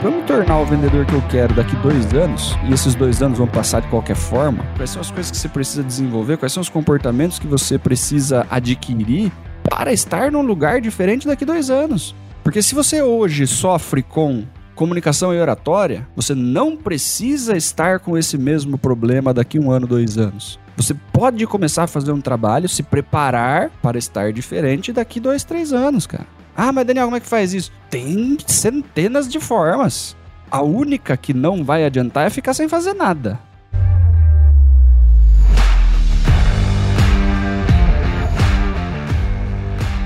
Para me tornar o vendedor que eu quero daqui dois anos, e esses dois anos vão passar de qualquer forma, quais são as coisas que você precisa desenvolver, quais são os comportamentos que você precisa adquirir para estar num lugar diferente daqui dois anos? Porque se você hoje sofre com comunicação e oratória, você não precisa estar com esse mesmo problema daqui um ano, dois anos. Você pode começar a fazer um trabalho, se preparar para estar diferente daqui dois, três anos, cara. Ah, mas Daniel, como é que faz isso? Tem centenas de formas. A única que não vai adiantar é ficar sem fazer nada.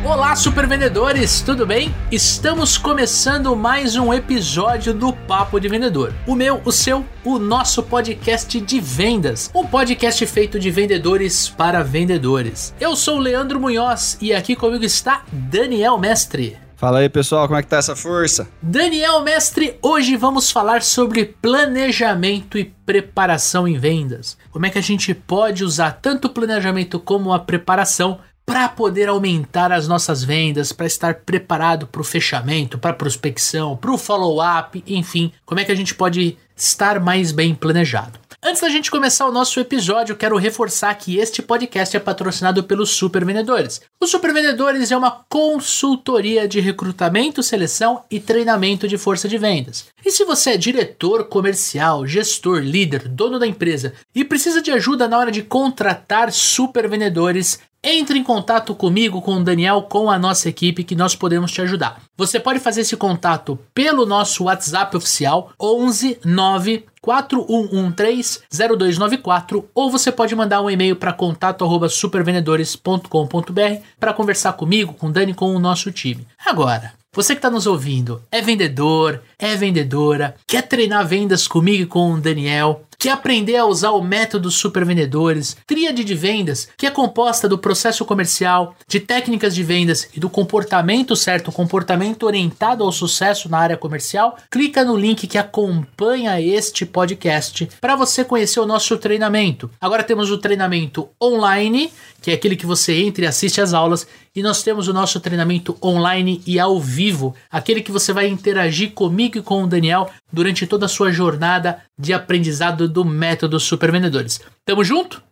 Olá, super vendedores, tudo bem? Estamos começando mais um episódio do Papo de Vendedor. O meu, o seu, o nosso podcast de vendas. Um podcast feito de vendedores para vendedores. Eu sou o Leandro Munhoz e aqui comigo está Daniel Mestre. Fala aí, pessoal, como é que tá essa força? Daniel Mestre, hoje vamos falar sobre planejamento e preparação em vendas. Como é que a gente pode usar tanto o planejamento como a preparação para poder aumentar as nossas vendas, para estar preparado para o fechamento, para a prospecção, para o follow-up, enfim, como é que a gente pode estar mais bem planejado. Antes da gente começar o nosso episódio, quero reforçar que este podcast é patrocinado pelos Super Vendedores. Os Super Vendedores é uma consultoria de recrutamento, seleção e treinamento de força de vendas. E se você é diretor comercial, gestor, líder, dono da empresa e precisa de ajuda na hora de contratar super vendedores, entre em contato comigo, com o Daniel, com a nossa equipe que nós podemos te ajudar. Você pode fazer esse contato pelo nosso WhatsApp oficial 11 9 4113-0294 ou você pode mandar um e-mail para contato@supervendedores.com.br para conversar comigo, com o Dani, com o nosso time. Agora, você que está nos ouvindo, é vendedor, é vendedora, quer treinar vendas comigo e com o Daniel, quer aprender a usar o método super vendedores, tríade de vendas, que é composta do processo comercial, de técnicas de vendas e do comportamento certo, comportamento orientado ao sucesso na área comercial, clica no link que acompanha este podcast para você conhecer o nosso treinamento. Agora temos o treinamento online, que é aquele que você entra e assiste às aulas, e nós temos o nosso treinamento online e ao vivo, aquele que você vai interagir comigo e com o Daniel durante toda a sua jornada de aprendizado do método Super Vendedores. Tamo junto?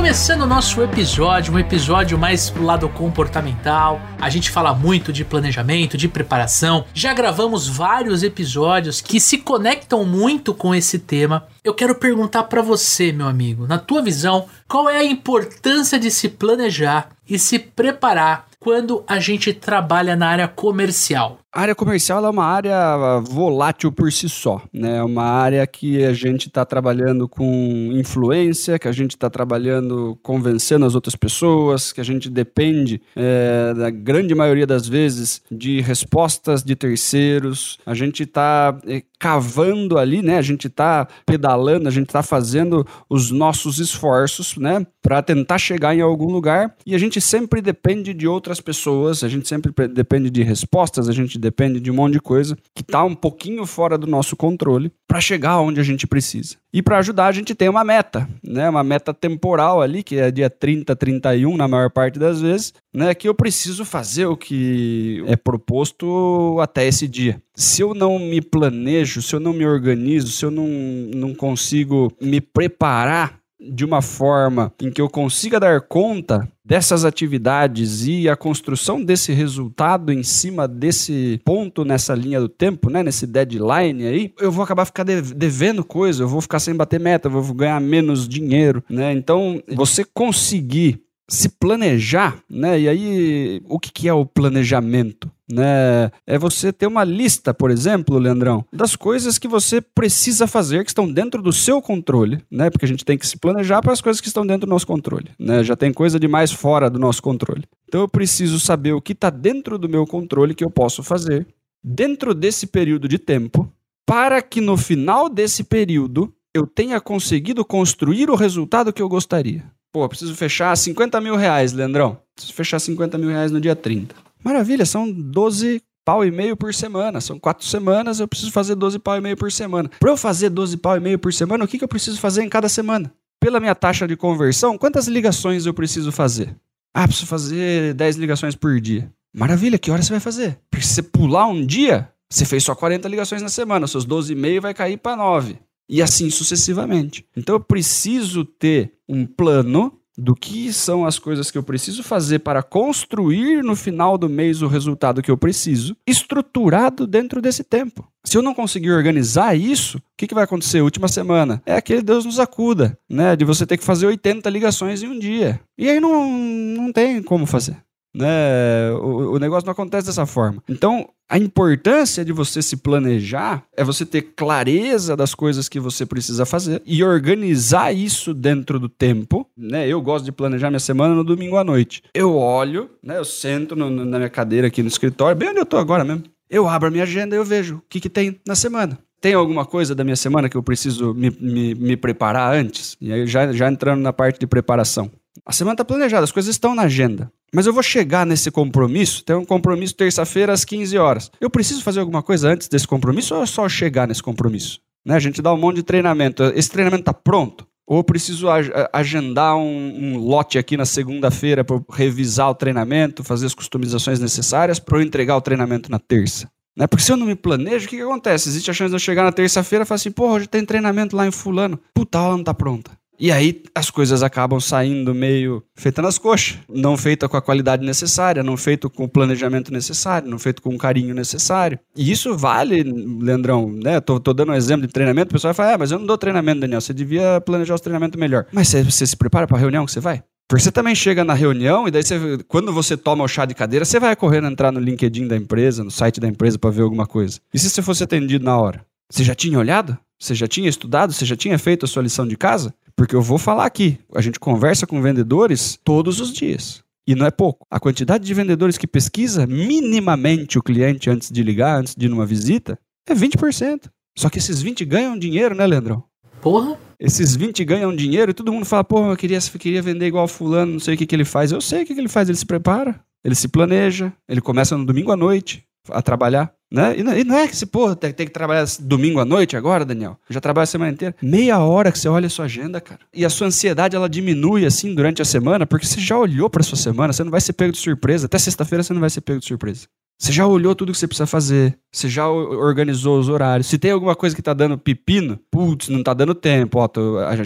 Começando o nosso episódio, um episódio mais pro lado comportamental. A gente fala muito de planejamento, de preparação. Já gravamos vários episódios que se conectam muito com esse tema. Eu quero perguntar para você, meu amigo, na tua visão, qual é a importância de se planejar e se preparar quando a gente trabalha na área comercial? A área comercial é uma área volátil por si só, né? É uma área que a gente está trabalhando com influência, que a gente está trabalhando convencendo as outras pessoas, que a gente depende, é, da grande maioria das vezes, de respostas de terceiros. A gente está é, cavando ali, né? A gente está pedalando, a gente está fazendo os nossos esforços, né? Para tentar chegar em algum lugar e a gente sempre depende de outras pessoas, a gente sempre depende de respostas, a gente depende de um monte de coisa que está um pouquinho fora do nosso controle para chegar onde a gente precisa. E para ajudar, a gente tem uma meta, né? Uma meta temporal ali, que é dia 30, 31 na maior parte das vezes, né? Que eu preciso fazer o que é proposto até esse dia. Se eu não me planejo, se eu não me organizo, se eu não, não consigo me preparar de uma forma em que eu consiga dar conta dessas atividades e a construção desse resultado em cima desse ponto nessa linha do tempo, né, nesse deadline aí, eu vou acabar ficar devendo coisa, eu vou ficar sem bater meta, eu vou ganhar menos dinheiro, né? Então, você conseguir se planejar, né? E aí, o que, que é o planejamento? Né? É você ter uma lista, por exemplo, Leandrão, das coisas que você precisa fazer que estão dentro do seu controle, né? Porque a gente tem que se planejar para as coisas que estão dentro do nosso controle, né? Já tem coisa demais fora do nosso controle. Então eu preciso saber o que está dentro do meu controle que eu posso fazer dentro desse período de tempo, para que no final desse período eu tenha conseguido construir o resultado que eu gostaria. Pô, preciso fechar 50 mil reais, Leandrão. Preciso fechar 50 mil reais no dia 30. Maravilha, são 12 pau e meio por semana. São quatro semanas, eu preciso fazer 12 pau e meio por semana. Para eu fazer 12 pau e meio por semana, o que, que eu preciso fazer em cada semana? pela minha taxa de conversão, quantas ligações eu preciso fazer? Ah, preciso fazer 10 ligações por dia. Maravilha, que hora você vai fazer? Porque se você pular um dia, você fez só 40 ligações na semana, seus 12,5 vai cair para 9. E assim sucessivamente. Então eu preciso ter um plano do que são as coisas que eu preciso fazer para construir no final do mês o resultado que eu preciso, estruturado dentro desse tempo. Se eu não conseguir organizar isso, o que, que vai acontecer? Última semana é aquele Deus nos acuda, né? De você ter que fazer 80 ligações em um dia. E aí não, não tem como fazer. Né? O, o negócio não acontece dessa forma. Então, a importância de você se planejar é você ter clareza das coisas que você precisa fazer e organizar isso dentro do tempo. Né? Eu gosto de planejar minha semana no domingo à noite. Eu olho, né? eu sento no, na minha cadeira aqui no escritório, bem onde eu estou agora mesmo. Eu abro a minha agenda e eu vejo o que, que tem na semana. Tem alguma coisa da minha semana que eu preciso me, me, me preparar antes? E aí, já, já entrando na parte de preparação. A semana está planejada, as coisas estão na agenda. Mas eu vou chegar nesse compromisso, tem um compromisso terça-feira às 15 horas. Eu preciso fazer alguma coisa antes desse compromisso ou é só chegar nesse compromisso? Né? A gente dá um monte de treinamento. Esse treinamento está pronto? Ou eu preciso agendar um, um lote aqui na segunda-feira para revisar o treinamento, fazer as customizações necessárias para eu entregar o treinamento na terça? Né? Porque se eu não me planejo, o que, que acontece? Existe a chance de eu chegar na terça-feira e falar assim, pô, hoje tem treinamento lá em fulano. Puta, a aula não está pronta. E aí as coisas acabam saindo meio feita nas coxas, não feita com a qualidade necessária, não feito com o planejamento necessário, não feito com o carinho necessário. E isso vale, Leandrão, né? Tô, tô dando um exemplo de treinamento, o pessoal vai falar, ah, mas eu não dou treinamento, Daniel, você devia planejar os treinamentos melhor. Mas você se prepara para a reunião que você vai? Porque você também chega na reunião e daí você, quando você toma o chá de cadeira, você vai correndo entrar no LinkedIn da empresa, no site da empresa para ver alguma coisa. E se você fosse atendido na hora? Você já tinha olhado? Você já tinha estudado? Você já tinha feito a sua lição de casa? Porque eu vou falar aqui, a gente conversa com vendedores todos os dias. E não é pouco. A quantidade de vendedores que pesquisa minimamente o cliente antes de ligar, antes de ir numa visita, é 20%. Só que esses 20 ganham dinheiro, né, Leandrão? Porra. Esses 20 ganham dinheiro e todo mundo fala, porra, eu queria, eu queria vender igual fulano, não sei o que, que ele faz. Eu sei o que, que ele faz, ele se prepara, ele se planeja, ele começa no domingo à noite a trabalhar. Né? E, não, e não é que você, pô, tem, tem, que trabalhar domingo à noite agora, Daniel. Eu já trabalho a semana inteira. Meia hora que você olha a sua agenda, cara. E a sua ansiedade, ela diminui assim durante a semana, porque você já olhou para sua semana, você não vai ser pego de surpresa. Até sexta-feira você não vai ser pego de surpresa. Você já olhou tudo que você precisa fazer. Você já organizou os horários. Se tem alguma coisa que tá dando pepino, putz, não tá dando tempo. Ó,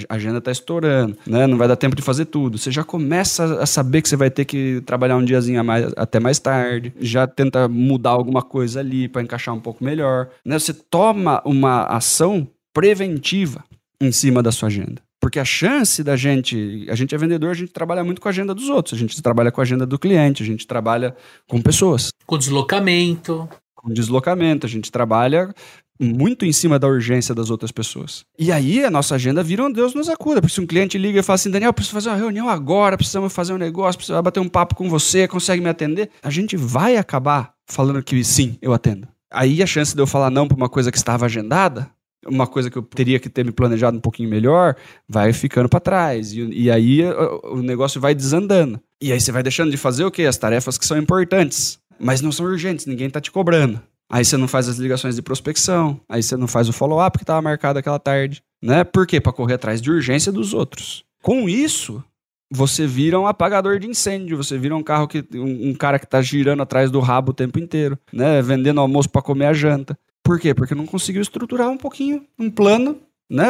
a agenda tá estourando, né? Não vai dar tempo de fazer tudo. Você já começa a saber que você vai ter que trabalhar um diazinho mais, até mais tarde. Já tenta mudar alguma coisa ali para encaixar um pouco melhor. Né? Você toma uma ação preventiva em cima da sua agenda. Porque a chance da gente. A gente é vendedor, a gente trabalha muito com a agenda dos outros, a gente trabalha com a agenda do cliente, a gente trabalha com pessoas. Com deslocamento. Com deslocamento, a gente trabalha muito em cima da urgência das outras pessoas. E aí a nossa agenda vira um Deus nos acuda. Porque se um cliente liga e fala assim, Daniel, preciso fazer uma reunião agora, precisamos fazer um negócio, precisamos bater um papo com você, consegue me atender? A gente vai acabar falando que sim, eu atendo. Aí a chance de eu falar não para uma coisa que estava agendada uma coisa que eu teria que ter me planejado um pouquinho melhor, vai ficando para trás. E, e aí o, negócio vai desandando. E aí você vai deixando de fazer o quê? As tarefas que são importantes, mas não são urgentes, ninguém tá te cobrando. Aí você não faz as ligações de prospecção, aí você não faz o follow-up que estava marcado aquela tarde, né? Por quê? Para correr atrás de urgência dos outros. Com isso, você vira um apagador de incêndio, você vira um carro que um, um cara que está girando atrás do rabo o tempo inteiro, né? Vendendo almoço para comer a janta. Por quê? Porque não conseguiu estruturar um pouquinho, um plano, né?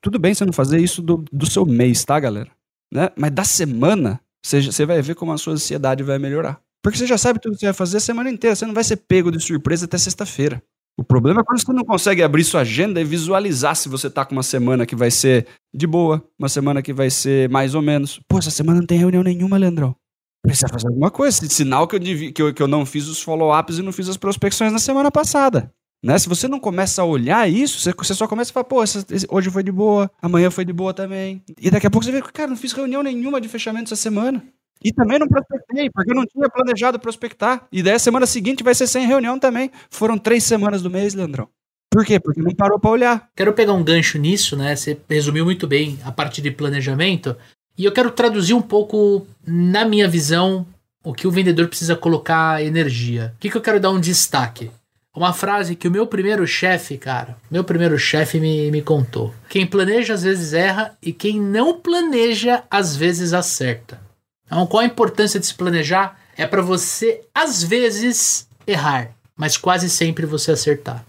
Tudo bem você não fazer isso do, do seu mês, tá, galera? Né? Mas da semana, você, você vai ver como a sua ansiedade vai melhorar. Porque você já sabe tudo que você vai fazer a semana inteira, você não vai ser pego de surpresa até sexta-feira. O problema é quando você não consegue abrir sua agenda e visualizar se você tá com uma semana que vai ser de boa, uma semana que vai ser mais ou menos. Pô, essa semana não tem reunião nenhuma, Leandrão. Precisa fazer alguma coisa. Sinal que eu, que eu, que eu não fiz os follow-ups e não fiz as prospecções na semana passada. Né? Se você não começa a olhar isso, você só começa a falar, pô, essa, hoje foi de boa, amanhã foi de boa também. E daqui a pouco você vê, cara, não fiz reunião nenhuma de fechamento essa semana. E também não prospectei, porque eu não tinha planejado prospectar. E daí a semana seguinte vai ser sem reunião também. Foram três semanas do mês, Leandrão. Por quê? Porque não parou para olhar. Quero pegar um gancho nisso, né? Você resumiu muito bem a parte de planejamento. E eu quero traduzir um pouco, na minha visão, o que o vendedor precisa colocar energia. O que, que eu quero dar um destaque? Uma frase que o meu primeiro chefe, cara, meu primeiro chefe me, me contou. Quem planeja às vezes erra e quem não planeja às vezes acerta. Então, qual a importância de se planejar? É para você às vezes errar, mas quase sempre você acertar.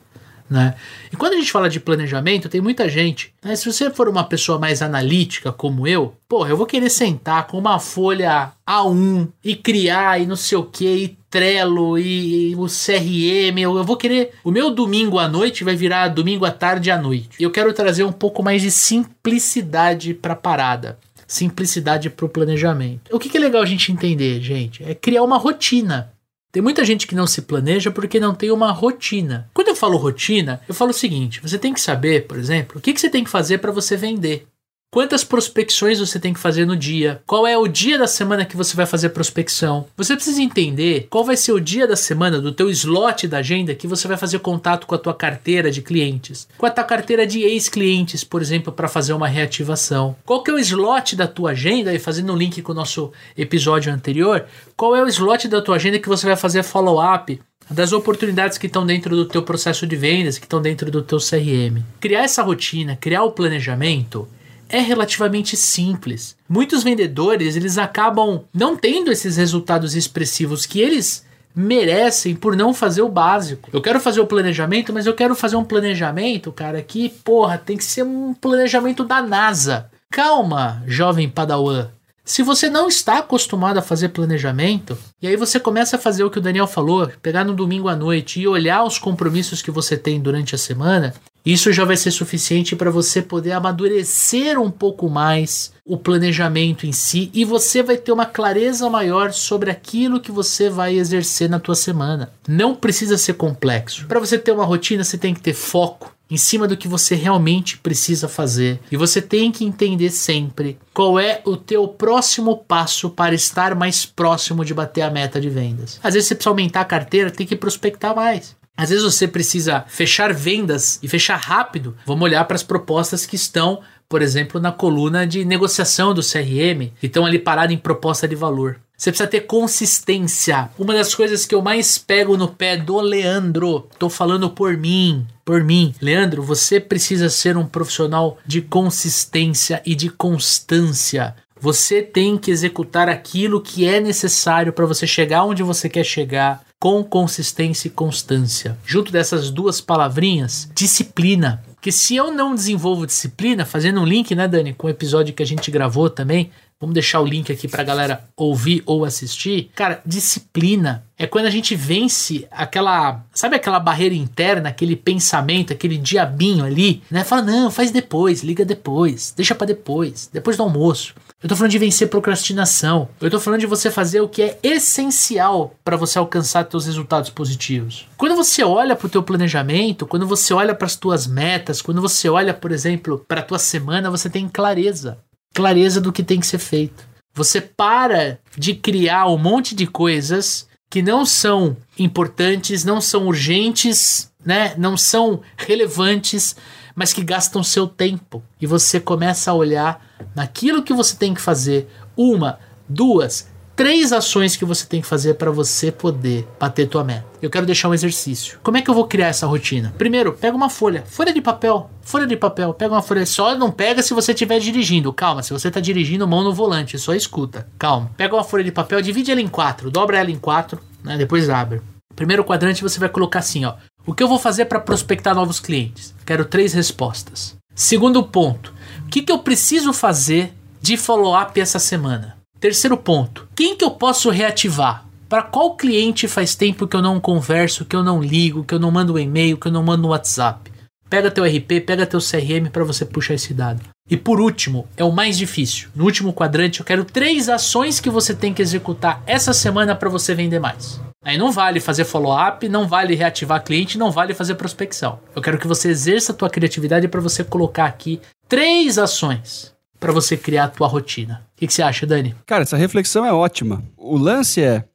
Né? E quando a gente fala de planejamento, tem muita gente. Né? Se você for uma pessoa mais analítica como eu, porra, eu vou querer sentar com uma folha A1 e criar e não sei o que, e Trello e, e o CRM. Eu, eu, vou querer. O meu domingo à noite vai virar domingo à tarde à noite. E eu quero trazer um pouco mais de simplicidade para a parada. Simplicidade para o planejamento. O que, que é legal a gente entender, gente? É criar uma rotina. Tem muita gente que não se planeja porque não tem uma rotina. Quando eu falo rotina, eu falo o seguinte: você tem que saber, por exemplo, o que, que você tem que fazer para você vender. Quantas prospecções você tem que fazer no dia? Qual é o dia da semana que você vai fazer prospecção? Você precisa entender qual vai ser o dia da semana do teu slot da agenda que você vai fazer contato com a tua carteira de clientes, com a tua carteira de ex-clientes, por exemplo, para fazer uma reativação. Qual que é o slot da tua agenda e fazendo um link com o nosso episódio anterior, qual é o slot da tua agenda que você vai fazer follow-up das oportunidades que estão dentro do teu processo de vendas, que estão dentro do teu CRM. Criar essa rotina, criar o planejamento é relativamente simples. Muitos vendedores, eles acabam não tendo esses resultados expressivos que eles merecem por não fazer o básico. Eu quero fazer o planejamento, mas eu quero fazer um planejamento, cara, que, porra, tem que ser um planejamento da NASA. Calma, jovem padawan. Se você não está acostumado a fazer planejamento, e aí você começa a fazer o que o Daniel falou, pegar no domingo à noite e olhar os compromissos que você tem durante a semana, isso já vai ser suficiente para você poder amadurecer um pouco mais o planejamento em si e você vai ter uma clareza maior sobre aquilo que você vai exercer na tua semana. Não precisa ser complexo. Para você ter uma rotina, você tem que ter foco em cima do que você realmente precisa fazer. E você tem que entender sempre qual é o teu próximo passo para estar mais próximo de bater a meta de vendas. Às vezes você precisa aumentar a carteira, tem que prospectar mais. Às vezes você precisa fechar vendas e fechar rápido. Vamos olhar para as propostas que estão, por exemplo, na coluna de negociação do CRM, que estão ali paradas em proposta de valor. Você precisa ter consistência. Uma das coisas que eu mais pego no pé do Leandro, tô falando por mim, por mim. Leandro, você precisa ser um profissional de consistência e de constância. Você tem que executar aquilo que é necessário para você chegar onde você quer chegar com consistência e constância. Junto dessas duas palavrinhas, disciplina. Porque se eu não desenvolvo disciplina, fazendo um link, né, Dani, com o episódio que a gente gravou também, Vamos deixar o link aqui para a galera ouvir ou assistir. Cara, disciplina é quando a gente vence aquela, sabe aquela barreira interna, aquele pensamento, aquele diabinho ali, né? Fala, não, faz depois, liga depois, deixa para depois, depois do almoço. Eu tô falando de vencer procrastinação. Eu tô falando de você fazer o que é essencial para você alcançar seus resultados positivos. Quando você olha para o teu planejamento, quando você olha para as tuas metas, quando você olha, por exemplo, para a tua semana, você tem clareza clareza do que tem que ser feito. Você para de criar um monte de coisas que não são importantes, não são urgentes, né? Não são relevantes, mas que gastam seu tempo. E você começa a olhar naquilo que você tem que fazer, uma, duas, três ações que você tem que fazer para você poder bater tua meta. Eu quero deixar um exercício. Como é que eu vou criar essa rotina? Primeiro, pega uma folha, folha de papel, folha de papel, pega uma folha. Só não pega se você estiver dirigindo. Calma, se você está dirigindo, mão no volante, só escuta. Calma. Pega uma folha de papel, divide ela em quatro, dobra ela em quatro, né? Depois abre. Primeiro quadrante você vai colocar assim, ó. O que eu vou fazer para prospectar novos clientes? Quero três respostas. Segundo ponto, o que, que eu preciso fazer de follow-up essa semana? Terceiro ponto: quem que eu posso reativar? Para qual cliente faz tempo que eu não converso, que eu não ligo, que eu não mando um e-mail, que eu não mando um WhatsApp? Pega teu RP, pega teu CRM para você puxar esse dado. E por último, é o mais difícil. No último quadrante, eu quero três ações que você tem que executar essa semana para você vender mais. Aí não vale fazer follow-up, não vale reativar cliente, não vale fazer prospecção. Eu quero que você exerça a tua criatividade para você colocar aqui três ações para você criar a tua rotina. O que, que você acha, Dani? Cara, essa reflexão é ótima. O lance é: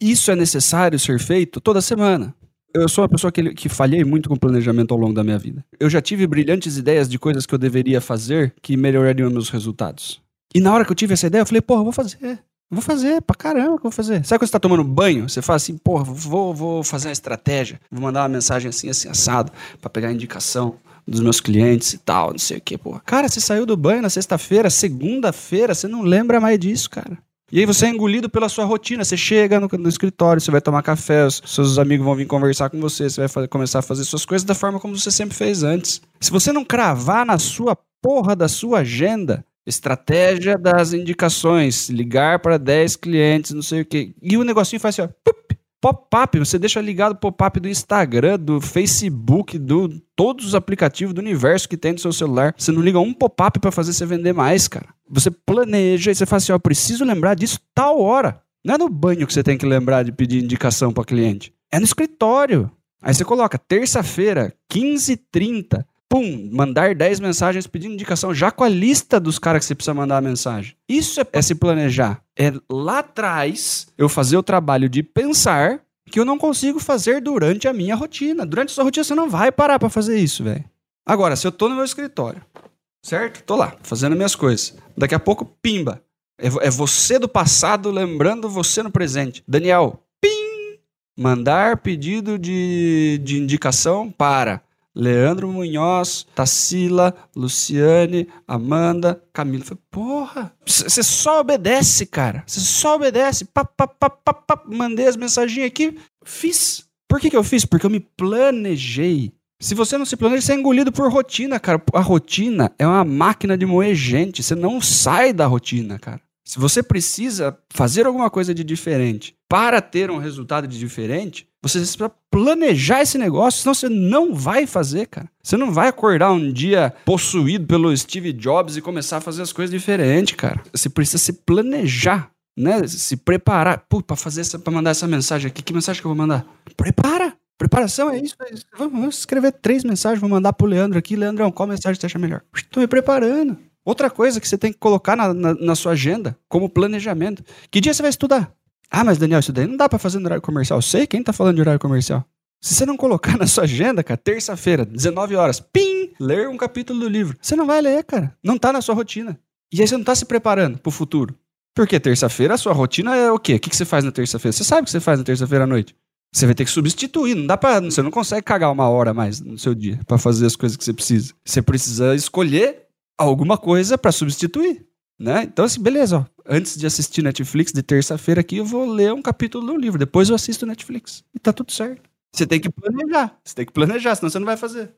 isso é necessário ser feito toda semana. Eu sou uma pessoa que, que falhei muito com planejamento ao longo da minha vida. Eu já tive brilhantes ideias de coisas que eu deveria fazer que melhorariam meus resultados. E na hora que eu tive essa ideia, eu falei, porra, eu vou fazer. Vou fazer, pra caramba que vou fazer. Sabe quando você tá tomando banho? Você fala assim, porra, vou, vou fazer uma estratégia, vou mandar uma mensagem assim, assim, assado, pra pegar indicação dos meus clientes e tal, não sei o que, porra. Cara, você saiu do banho na sexta-feira, segunda-feira, você não lembra mais disso, cara. E aí você é engolido pela sua rotina. Você chega no, no, escritório, você vai tomar café, os seus amigos vão vir conversar com você, você vai fazer, começar a fazer suas coisas da forma como você sempre fez antes. Se você não cravar na sua porra da sua agenda, estratégia das indicações, ligar para 10 clientes, não sei o quê. E o negocinho faz assim, ó, pop-up, você deixa ligado o pop-up do Instagram, do Facebook, do todos os aplicativos do universo que tem no seu celular. Você não liga um pop-up para fazer você vender mais, cara. Você planeja e você fala assim, ó, preciso lembrar disso tal hora. Não é no banho que você tem que lembrar de pedir indicação para cliente. É no escritório. Aí você coloca terça-feira, 15h30, pum, mandar 10 mensagens pedindo indicação, já com a lista dos caras que você precisa mandar a mensagem. Isso é, é se planejar. É lá atrás eu fazer o trabalho de pensar que eu não consigo fazer durante a minha rotina. Durante a sua rotina você não vai parar para fazer isso, velho. Agora, se eu tô no meu escritório, certo? Tô lá, fazendo minhas coisas. Daqui a pouco, pimba. É, é você do passado lembrando você no presente. Daniel, pim! Mandar pedido de, de indicação para Leandro Munhoz, Tassila, Luciane, Amanda, Camila. falei, porra, você só obedece, cara. Você só obedece. Pá. Mandei as mensagens aqui, fiz. Por que, que eu fiz? Porque eu me planejei. Se você não se planeja, você é engolido por rotina, cara. A rotina é uma máquina de moer gente. Você não sai da rotina, cara. Se você precisa fazer alguma coisa de diferente para ter um resultado de diferente, você precisa planejar esse negócio, senão você não vai fazer, cara. Você não vai acordar um dia possuído pelo Steve Jobs e começar a fazer as coisas diferentes, cara. Você precisa se planejar, né? Se preparar. Pô, pra fazer essa, pra mandar essa mensagem aqui, que mensagem que eu vou mandar? Prepara! Preparação é isso, é isso. Vamos escrever três mensagens, vou mandar pro Leandro aqui. Leandrão, qual mensagem você acha melhor? Estou me preparando. Outra coisa que você tem que colocar na, na, na, sua agenda, como planejamento. Que dia você vai estudar? Ah, mas Daniel, isso daí não dá para fazer no horário comercial. Eu sei quem tá falando de horário comercial. Se você não colocar na sua agenda, cara, terça-feira, 19 horas, pim, ler um capítulo do livro. Você não vai ler, cara. Não tá na sua rotina. E aí você não tá se preparando pro futuro. Porque terça-feira a sua rotina é o quê? O que você faz na terça-feira? Você sabe o que você faz na terça-feira à noite. Você vai ter que substituir, não dá para, você não consegue cagar uma hora mais no seu dia para fazer as coisas que você precisa. Você precisa escolher alguma coisa para substituir. Né? Então, assim, beleza, ó. Antes de assistir Netflix de terça-feira aqui, eu vou ler um capítulo do livro. Depois eu assisto Netflix. E tá tudo certo. Você tem que planejar. Você tem que planejar, senão você não vai fazer.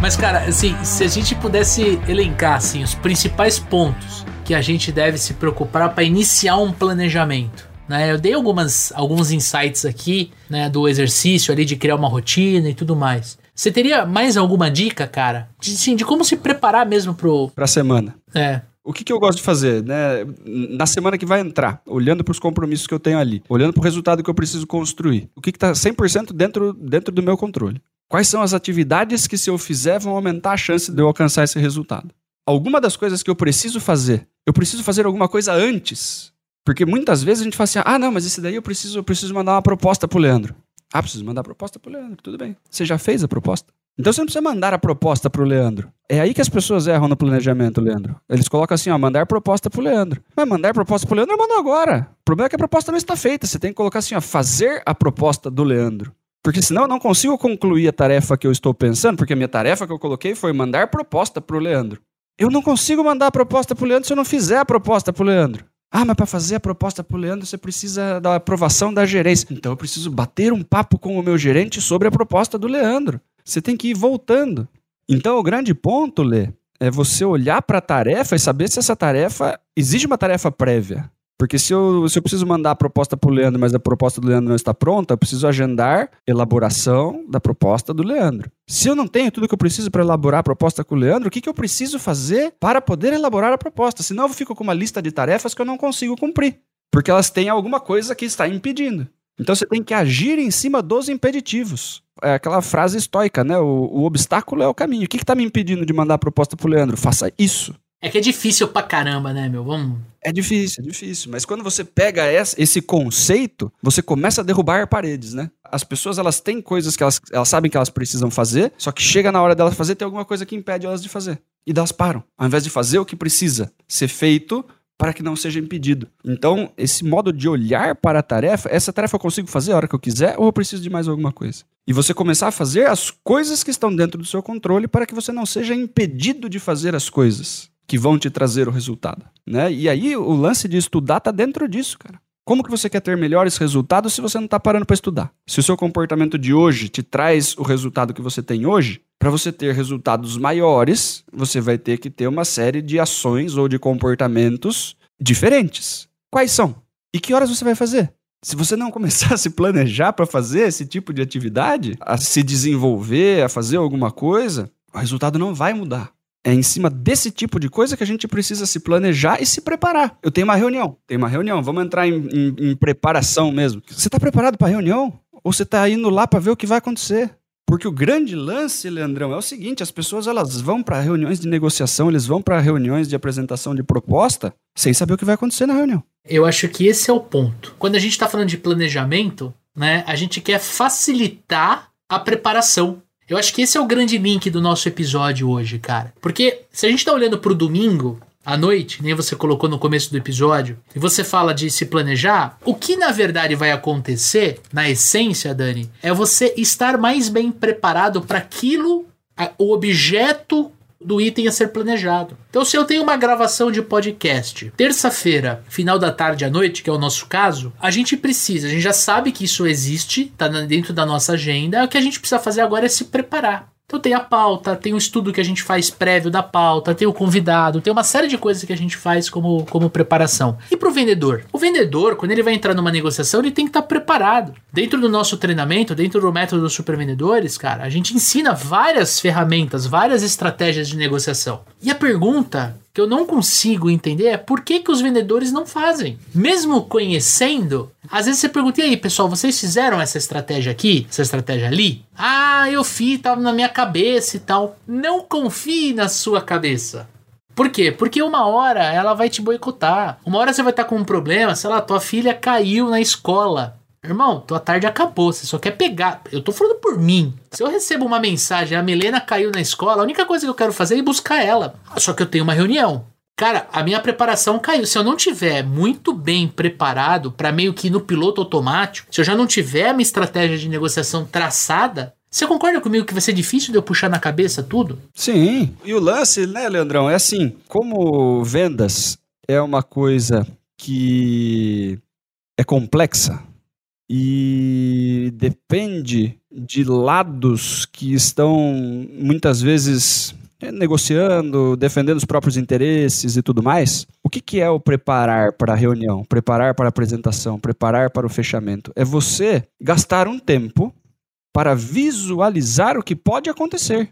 Mas, cara, assim, se a gente pudesse elencar assim, os principais pontos que a gente deve se preocupar para iniciar um planejamento, né? Eu dei algumas, alguns insights aqui, né, do exercício ali de criar uma rotina e tudo mais. Você teria mais alguma dica, cara? De, sim, de como se preparar mesmo pro... Pra semana. É. O que, que eu gosto de fazer, né? Na semana que vai entrar, olhando para os compromissos que eu tenho ali, olhando para o resultado que eu preciso construir. O que está 100% dentro, dentro do meu controle. Quais são as atividades que, se eu fizer, vão aumentar a chance de eu alcançar esse resultado? Alguma das coisas que eu preciso fazer, eu preciso fazer alguma coisa antes porque muitas vezes a gente fala assim: ah, não, mas esse daí eu preciso, eu preciso mandar uma proposta pro Leandro. Ah, preciso mandar a proposta pro Leandro, tudo bem. Você já fez a proposta? Então você não precisa mandar a proposta pro Leandro. É aí que as pessoas erram no planejamento, Leandro. Eles colocam assim, ó, mandar proposta pro Leandro. Mas mandar proposta pro Leandro eu mando agora. O problema é que a proposta não está feita. Você tem que colocar assim, ó, fazer a proposta do Leandro. Porque senão eu não consigo concluir a tarefa que eu estou pensando, porque a minha tarefa que eu coloquei foi mandar proposta pro Leandro. Eu não consigo mandar a proposta pro Leandro se eu não fizer a proposta pro Leandro. Ah, mas para fazer a proposta para o Leandro você precisa da aprovação da gerência. Então eu preciso bater um papo com o meu gerente sobre a proposta do Leandro. Você tem que ir voltando. Então o grande ponto, Lê, é você olhar para a tarefa e saber se essa tarefa exige uma tarefa prévia. Porque se eu, se eu preciso mandar a proposta para o Leandro, mas a proposta do Leandro não está pronta, eu preciso agendar elaboração da proposta do Leandro. Se eu não tenho tudo que eu preciso para elaborar a proposta com o Leandro, o que, que eu preciso fazer para poder elaborar a proposta? Senão eu fico com uma lista de tarefas que eu não consigo cumprir. Porque elas têm alguma coisa que está impedindo. Então você tem que agir em cima dos impeditivos. É aquela frase estoica, né? O, o obstáculo é o caminho. O que está me impedindo de mandar a proposta para o Leandro? Faça isso. É que é difícil pra caramba, né, meu? Vamos. É difícil, é difícil. Mas quando você pega esse conceito, você começa a derrubar paredes, né? As pessoas elas têm coisas que elas, elas sabem que elas precisam fazer, só que chega na hora delas fazer, tem alguma coisa que impede elas de fazer. E elas param. Ao invés de fazer o que precisa ser feito para que não seja impedido. Então, esse modo de olhar para a tarefa, essa tarefa eu consigo fazer a hora que eu quiser ou eu preciso de mais alguma coisa? E você começar a fazer as coisas que estão dentro do seu controle para que você não seja impedido de fazer as coisas que vão te trazer o resultado, né? E aí o lance de estudar tá dentro disso, cara. Como que você quer ter melhores resultados se você não está parando para estudar? Se o seu comportamento de hoje te traz o resultado que você tem hoje, para você ter resultados maiores, você vai ter que ter uma série de ações ou de comportamentos diferentes. Quais são? E que horas você vai fazer? Se você não começar a se planejar para fazer esse tipo de atividade, a se desenvolver, a fazer alguma coisa, o resultado não vai mudar. É em cima desse tipo de coisa que a gente precisa se planejar e se preparar. Eu tenho uma reunião, tem uma reunião, vamos entrar em, em, em preparação mesmo. Você está preparado para a reunião? Ou você está indo lá para ver o que vai acontecer? Porque o grande lance, Leandrão, é o seguinte: as pessoas elas vão para reuniões de negociação, eles vão para reuniões de apresentação de proposta sem saber o que vai acontecer na reunião. Eu acho que esse é o ponto. Quando a gente está falando de planejamento, né, a gente quer facilitar a preparação. Eu acho que esse é o grande link do nosso episódio hoje, cara. Porque se a gente tá olhando pro domingo, à noite, nem você colocou no começo do episódio, e você fala de se planejar, o que na verdade vai acontecer, na essência, Dani, é você estar mais bem preparado para aquilo, o objeto do item a ser planejado. Então, se eu tenho uma gravação de podcast terça-feira, final da tarde à noite, que é o nosso caso, a gente precisa, a gente já sabe que isso existe, tá dentro da nossa agenda. O que a gente precisa fazer agora é se preparar. Então tem a pauta, tem o estudo que a gente faz prévio da pauta, tem o convidado, tem uma série de coisas que a gente faz como, como preparação. E para o vendedor? O vendedor, quando ele vai entrar numa negociação, ele tem que estar tá preparado. Dentro do nosso treinamento, dentro do método dos supervendedores, cara, a gente ensina várias ferramentas, várias estratégias de negociação. E a pergunta que eu não consigo entender é por que, que os vendedores não fazem. Mesmo conhecendo, às vezes você pergunta, e aí pessoal, vocês fizeram essa estratégia aqui, essa estratégia ali? Ah, eu fiz, tava na minha cabeça e tal. Não confie na sua cabeça. Por quê? Porque uma hora ela vai te boicotar. Uma hora você vai estar com um problema, sei lá, tua filha caiu na escola. Irmão, tua tarde acabou, você só quer pegar. Eu tô falando por mim. Se eu recebo uma mensagem, a Milena caiu na escola, a única coisa que eu quero fazer é ir buscar ela. Só que eu tenho uma reunião. Cara, a minha preparação caiu. Se eu não tiver muito bem preparado para meio que no piloto automático, se eu já não tiver a minha estratégia de negociação traçada, você concorda comigo que vai ser difícil de eu puxar na cabeça tudo? Sim. E o lance, né, Leandrão, é assim, como vendas é uma coisa que é complexa, e depende de lados que estão muitas vezes é, negociando, defendendo os próprios interesses e tudo mais. O que, que é o preparar para a reunião, preparar para a apresentação, preparar para o fechamento? É você gastar um tempo para visualizar o que pode acontecer.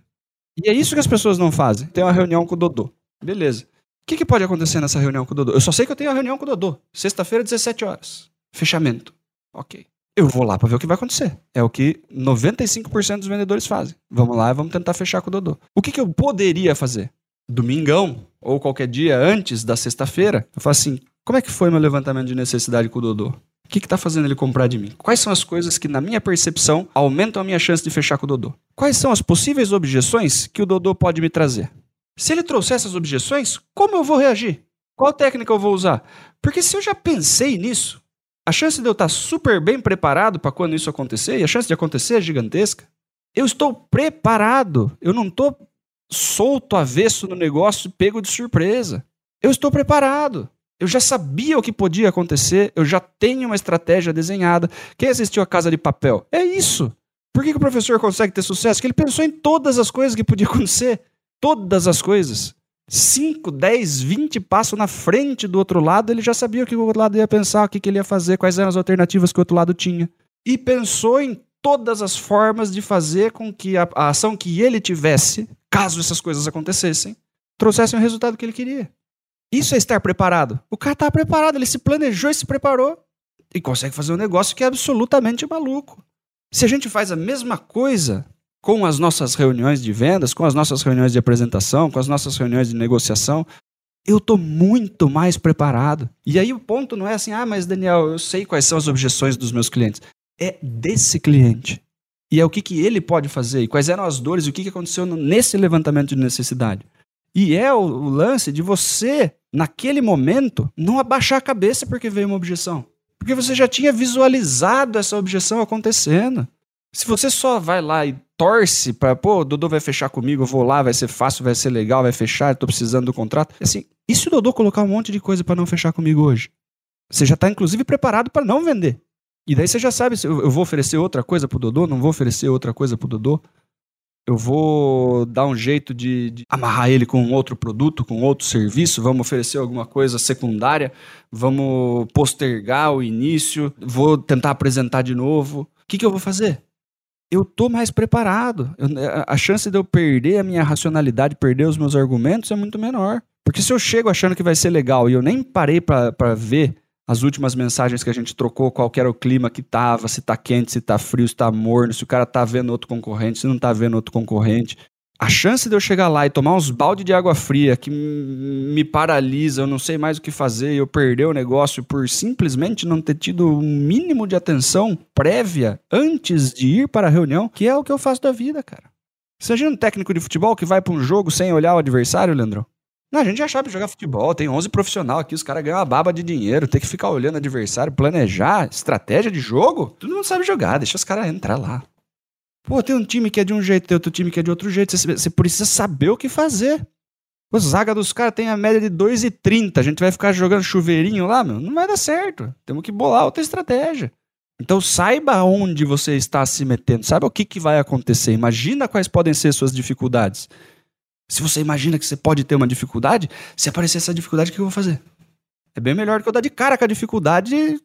E é isso que as pessoas não fazem. Tem uma reunião com o Dodô. Beleza. O que, que pode acontecer nessa reunião com o Dodô? Eu só sei que eu tenho uma reunião com o Dodô. Sexta-feira, 17 horas. Fechamento. Ok. Eu vou lá para ver o que vai acontecer. É o que 95% dos vendedores fazem. Vamos lá e vamos tentar fechar com o Dodô. O que, que eu poderia fazer? Domingão, ou qualquer dia antes da sexta-feira, eu falo assim: como é que foi meu levantamento de necessidade com o Dodô? O que está fazendo ele comprar de mim? Quais são as coisas que, na minha percepção, aumentam a minha chance de fechar com o Dodô? Quais são as possíveis objeções que o Dodô pode me trazer? Se ele trouxer essas objeções, como eu vou reagir? Qual técnica eu vou usar? Porque se eu já pensei nisso, a chance de eu estar super bem preparado para quando isso acontecer, e a chance de acontecer é gigantesca. Eu estou preparado. Eu não estou solto, avesso no negócio, pego de surpresa. Eu estou preparado. Eu já sabia o que podia acontecer, eu já tenho uma estratégia desenhada. Quem assistiu a Casa de Papel? É isso. Por que, que o professor consegue ter sucesso? Porque ele pensou em todas as coisas que podiam acontecer. Todas as coisas. 5, 10, 20 passos na frente do outro lado, ele já sabia o que o outro lado ia pensar, o que, que ele ia fazer, quais eram as alternativas que o outro lado tinha. E pensou em todas as formas de fazer com que a, a ação que ele tivesse, caso essas coisas acontecessem, trouxesse o resultado que ele queria. Isso é estar preparado. O cara está preparado, ele se planejou e se preparou. E consegue fazer um negócio que é absolutamente maluco. Se a gente faz a mesma coisa com as nossas reuniões de vendas, com as nossas reuniões de apresentação, com as nossas reuniões de negociação, eu estou muito mais preparado. E aí o ponto não é assim, ah, mas Daniel, eu sei quais são as objeções dos meus clientes. é desse cliente. E é o que, que ele pode fazer, e quais eram as dores, e o que, que aconteceu nesse levantamento de necessidade. E é o, o lance de você, naquele momento, não abaixar a cabeça porque veio uma objeção. Porque você já tinha visualizado essa objeção acontecendo. Se você só vai lá e torce para, pô, Dodô vai fechar comigo, eu vou lá, vai ser fácil, vai ser legal, vai fechar, tô precisando do contrato. Assim, e se o Dodô colocar um monte de coisa para não fechar comigo hoje? Você já está inclusive preparado para não vender. E daí você já sabe se eu vou oferecer outra coisa pro Dodô, não vou oferecer outra coisa pro Dodô. Eu vou dar um jeito de, de, amarrar ele com outro produto, com outro serviço, vamos oferecer alguma coisa secundária, vamos postergar o início, vou tentar apresentar de novo. O que, que eu vou fazer? Eu tô mais preparado. Eu, a chance de eu perder a minha racionalidade, perder os meus argumentos é muito menor. Porque se eu chego achando que vai ser legal e eu nem parei para ver as últimas mensagens que a gente trocou, qual era o clima que tava, se tá quente, se tá frio, se tá morno, se o cara tá vendo outro concorrente, se não tá vendo outro concorrente. A chance de eu chegar lá e tomar uns balde de água fria que me paralisa, eu não sei mais o que fazer, eu perder o negócio por simplesmente não ter tido um mínimo de atenção prévia antes de ir para a reunião, que é o que eu faço da vida, cara. Você imagina um técnico de futebol que vai para um jogo sem olhar o adversário, Leandro? Não, a gente já sabe jogar futebol, tem 11 profissional aqui, os caras ganham uma baba de dinheiro, tem que ficar olhando adversário, planejar, estratégia de jogo. Todo mundo sabe jogar, deixa os caras entrar lá. Pô, tem um time que é de um jeito, tem outro time que é de outro jeito, você, precisa saber o que fazer. O zaga dos caras tem a média de 2,30, a gente vai ficar jogando chuveirinho lá, meu? Não vai dar certo. Temos que bolar outra estratégia. Então saiba onde você está se metendo, saiba o que, que vai acontecer, imagina quais podem ser suas dificuldades. Se você imagina que você pode ter uma dificuldade, se aparecer essa dificuldade, o que eu vou fazer? É bem melhor que eu dar de cara com a dificuldade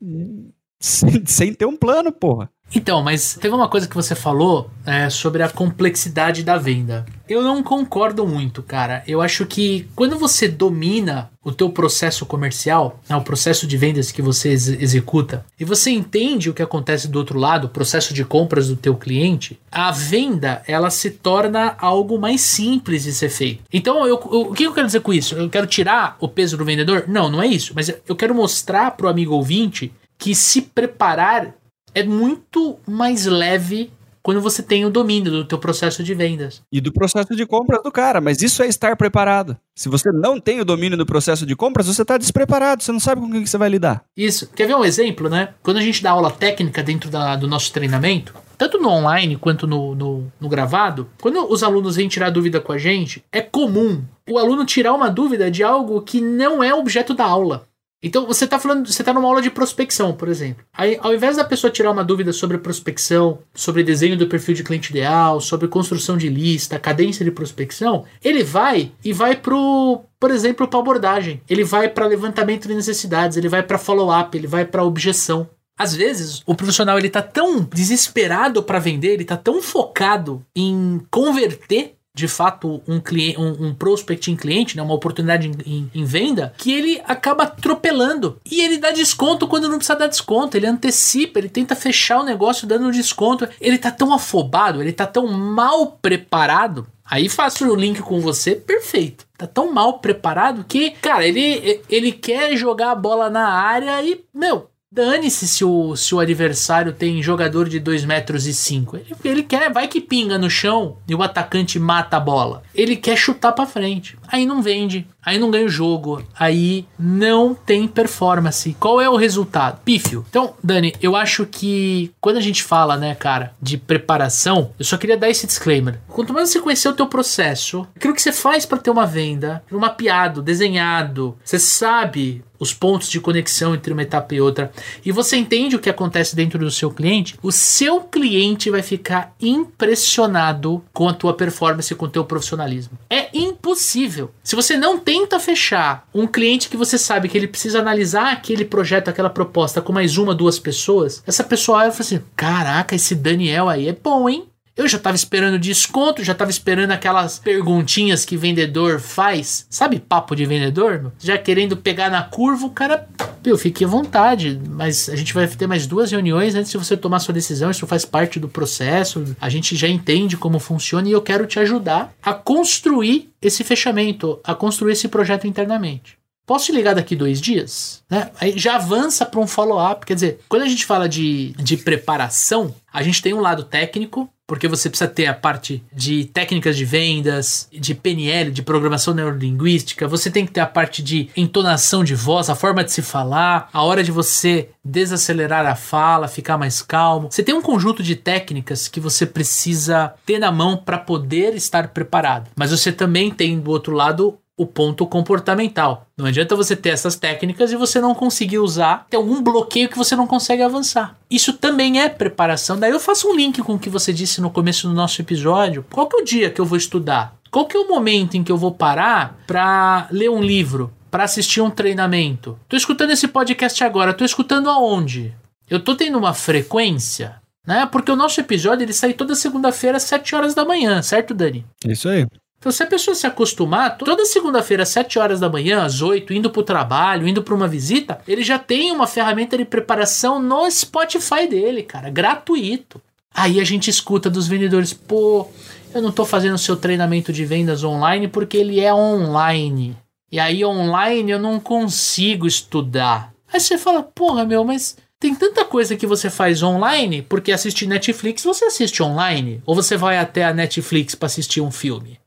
sem, sem ter um plano, porra. Então, mas teve uma coisa que você falou é, sobre a complexidade da venda. Eu não concordo muito, cara. Eu acho que quando você domina o teu processo comercial, né, o processo de vendas que você ex executa, e você entende o que acontece do outro lado, o processo de compras do teu cliente, a venda ela se torna algo mais simples de ser feito. Então, eu, eu, o que eu quero dizer com isso? Eu quero tirar o peso do vendedor? Não, não é isso. Mas eu quero mostrar para o amigo ouvinte que se preparar é muito mais leve quando você tem o domínio do teu processo de vendas. E do processo de compras do cara, mas isso é estar preparado. Se você não tem o domínio do processo de compras, você está despreparado, você não sabe com o que você vai lidar. Isso. Quer ver um exemplo, né? Quando a gente dá aula técnica dentro da, do nosso treinamento, tanto no online quanto no, no, no, gravado, quando os alunos vêm tirar dúvida com a gente, é comum o aluno tirar uma dúvida de algo que não é objeto da aula. Então você está falando, você está numa aula de prospecção, por exemplo. Aí, ao invés da pessoa tirar uma dúvida sobre prospecção, sobre desenho do perfil de cliente ideal, sobre construção de lista, cadência de prospecção, ele vai e vai pro, por exemplo, para abordagem. Ele vai para levantamento de necessidades, ele vai para follow-up, ele vai para objeção. Às vezes, o profissional ele tá tão desesperado para vender, ele tá tão focado em converter de fato um, cliente, um, um prospect em cliente, né, uma oportunidade em, em, em, venda, que ele acaba atropelando. E ele dá desconto quando não precisa dar desconto. Ele antecipa, ele tenta fechar o negócio dando desconto. Ele tá tão afobado, ele tá tão mal preparado. Aí faço o link com você, perfeito. Tá tão mal preparado que, cara, ele, ele quer jogar a bola na área e, meu, Dane-se se o, se o adversário tem jogador de 2 metros e 5. Ele, ele quer, vai que pinga no chão e o atacante mata a bola. Ele quer chutar para frente. Aí não vende, aí não ganha o jogo, aí não tem performance. Qual é o resultado? Pífio. Então, Dani, eu acho que quando a gente fala, né, cara, de preparação, eu só queria dar esse disclaimer. Quanto mais você conhecer o teu processo, aquilo que você faz para ter uma venda, mapeado, desenhado, você sabe os pontos de conexão entre uma etapa e outra, e você entende o que acontece dentro do seu cliente, o seu cliente vai ficar impressionado com a tua performance, com o teu profissionalismo. É impossível. Se você não tenta fechar um cliente que você sabe que ele precisa analisar aquele projeto, aquela proposta com mais uma, duas pessoas, essa pessoa vai falar assim: caraca, esse Daniel aí é bom, hein? Eu já tava esperando desconto, já tava esperando aquelas perguntinhas que vendedor faz. Sabe papo de vendedor? Já querendo pegar na curva, o cara, eu fique à vontade, mas a gente vai ter mais duas reuniões antes de você tomar sua decisão. Isso faz parte do processo. A gente já entende como funciona e eu quero te ajudar a construir esse fechamento, a construir esse projeto internamente. Posso te ligar daqui dois dias? Né? Aí já avança para um follow-up. Quer dizer, quando a gente fala de, de preparação, a gente tem um lado técnico, porque você precisa ter a parte de técnicas de vendas, de PNL, de programação neurolinguística, você tem que ter a parte de entonação de voz, a forma de se falar, a hora de você desacelerar a fala, ficar mais calmo. Você tem um conjunto de técnicas que você precisa ter na mão para poder estar preparado. Mas você também tem do outro lado o ponto comportamental. Não adianta você ter essas técnicas e você não conseguir usar, tem algum bloqueio que você não consegue avançar. Isso também é preparação. Daí eu faço um link com o que você disse no começo do nosso episódio. Qual que é o dia que eu vou estudar? Qual que é o momento em que eu vou parar para ler um livro, para assistir um treinamento? Tô escutando esse podcast agora, tô escutando aonde? Eu tô tendo uma frequência, né? Porque o nosso episódio ele sai toda segunda-feira às 7 horas da manhã, certo, Dani? Isso aí. Então, se a pessoa se acostumar, toda segunda-feira, às 7 horas da manhã, às 8, indo para o trabalho, indo para uma visita, ele já tem uma ferramenta de preparação no Spotify dele, cara, gratuito. Aí a gente escuta dos vendedores, pô, eu não estou fazendo o seu treinamento de vendas online porque ele é online. E aí online eu não consigo estudar. Aí você fala, porra, meu, mas tem tanta coisa que você faz online, porque assistir Netflix você assiste online. Ou você vai até a Netflix para assistir um filme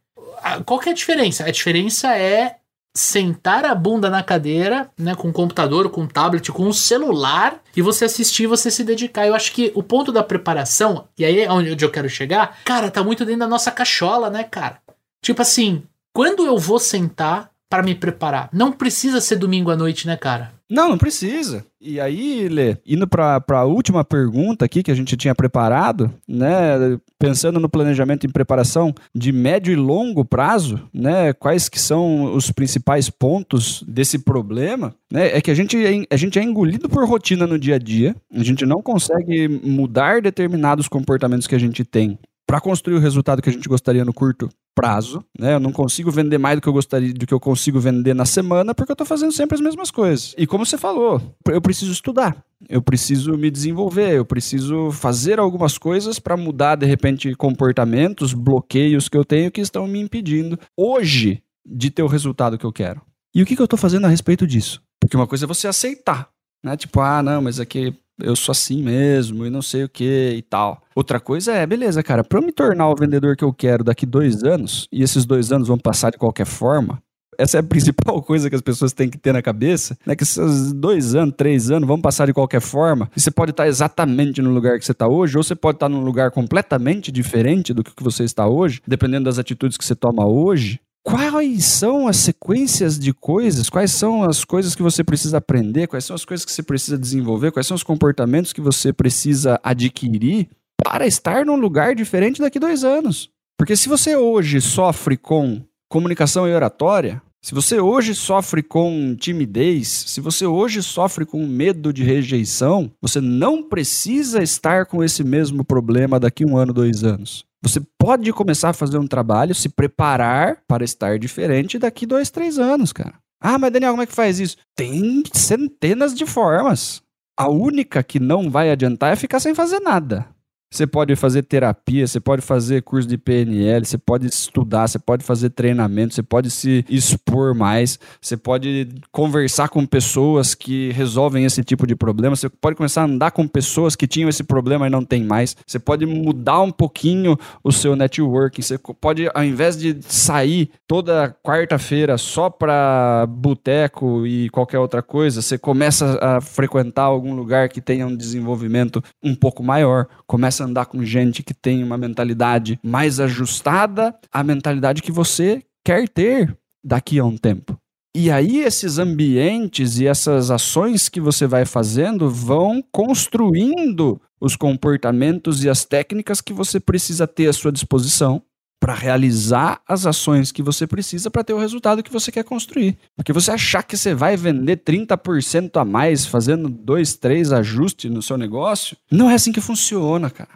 qual que é a diferença? A diferença é sentar a bunda na cadeira, né, com o computador, com o tablet, com o celular e você assistir, você se dedicar. Eu acho que o ponto da preparação, e aí é onde eu quero chegar, cara, tá muito dentro da nossa cachola, né, cara? Tipo assim, quando eu vou sentar para me preparar? Não precisa ser domingo à noite, né, cara? Não, não precisa. E aí, Lê, indo para a última pergunta aqui que a gente tinha preparado, né, pensando no planejamento e preparação de médio e longo prazo, né, quais que são os principais pontos desse problema, né, é que a gente, é, a gente é engolido por rotina no dia a dia, a gente não consegue mudar determinados comportamentos que a gente tem para construir o resultado que a gente gostaria no curto prazo, né? Eu não consigo vender mais do que eu gostaria, do que eu consigo vender na semana, porque eu estou fazendo sempre as mesmas coisas. E como você falou, eu preciso estudar, eu preciso me desenvolver, eu preciso fazer algumas coisas para mudar de repente comportamentos, bloqueios que eu tenho que estão me impedindo hoje de ter o resultado que eu quero. E o que, que eu estou fazendo a respeito disso? Porque uma coisa é você aceitar, né? Tipo, ah, não, mas aqui eu sou assim mesmo e não sei o que e tal. Outra coisa é, beleza, cara, para eu me tornar o vendedor que eu quero daqui dois anos, e esses dois anos vão passar de qualquer forma, essa é a principal coisa que as pessoas têm que ter na cabeça, né? Que esses dois anos, três anos vão passar de qualquer forma. E você pode estar exatamente no lugar que você está hoje, ou você pode estar num lugar completamente diferente do que você está hoje, dependendo das atitudes que você toma hoje quais são as sequências de coisas, quais são as coisas que você precisa aprender, quais são as coisas que você precisa desenvolver, quais são os comportamentos que você precisa adquirir para estar num lugar diferente daqui dois anos. Porque se você hoje sofre com comunicação e oratória, se você hoje sofre com timidez, se você hoje sofre com medo de rejeição, você não precisa estar com esse mesmo problema daqui um ano, dois anos. Você pode começar a fazer um trabalho, se preparar para estar diferente daqui dois, três anos, cara. Ah, mas Daniel, como é que faz isso? Tem centenas de formas. A única que não vai adiantar é ficar sem fazer nada. Você pode fazer terapia, você pode fazer curso de PNL, você pode estudar, você pode fazer treinamento, você pode se expor mais, você pode conversar com pessoas que resolvem esse tipo de problema, você pode começar a andar com pessoas que tinham esse problema e não tem mais, você pode mudar um pouquinho o seu networking, você pode, ao invés de sair toda quarta-feira só para boteco e qualquer outra coisa, você começa a frequentar algum lugar que tenha um desenvolvimento um pouco maior, começa andar com gente que tem uma mentalidade mais ajustada à mentalidade que você quer ter daqui a um tempo. E aí esses ambientes e essas ações que você vai fazendo vão construindo os comportamentos e as técnicas que você precisa ter à sua disposição para realizar as ações que você precisa para ter o resultado que você quer construir. Porque você achar que você vai vender 30% a mais fazendo dois, três ajustes no seu negócio, não é assim que funciona, cara.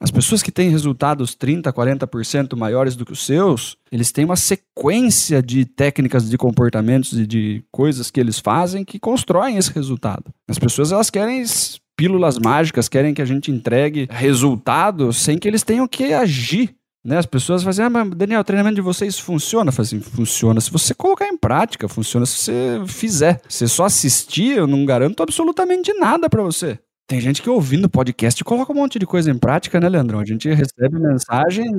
As pessoas que têm resultados 30, 40% maiores do que os seus, eles têm uma sequência de técnicas de comportamentos e de coisas que eles fazem que constroem esse resultado. As pessoas elas querem pílulas mágicas, querem que a gente entregue resultado sem que eles tenham que agir Né? As pessoas fazem, ah, mas Daniel, o treinamento de vocês funciona? Eu assim, funciona se você colocar em prática, funciona se você fizer. Se só assistir, eu não garanto absolutamente nada para você. Tem gente que ouvindo podcast coloca um monte de coisa em prática, né, Leandrão? A gente recebe mensagem,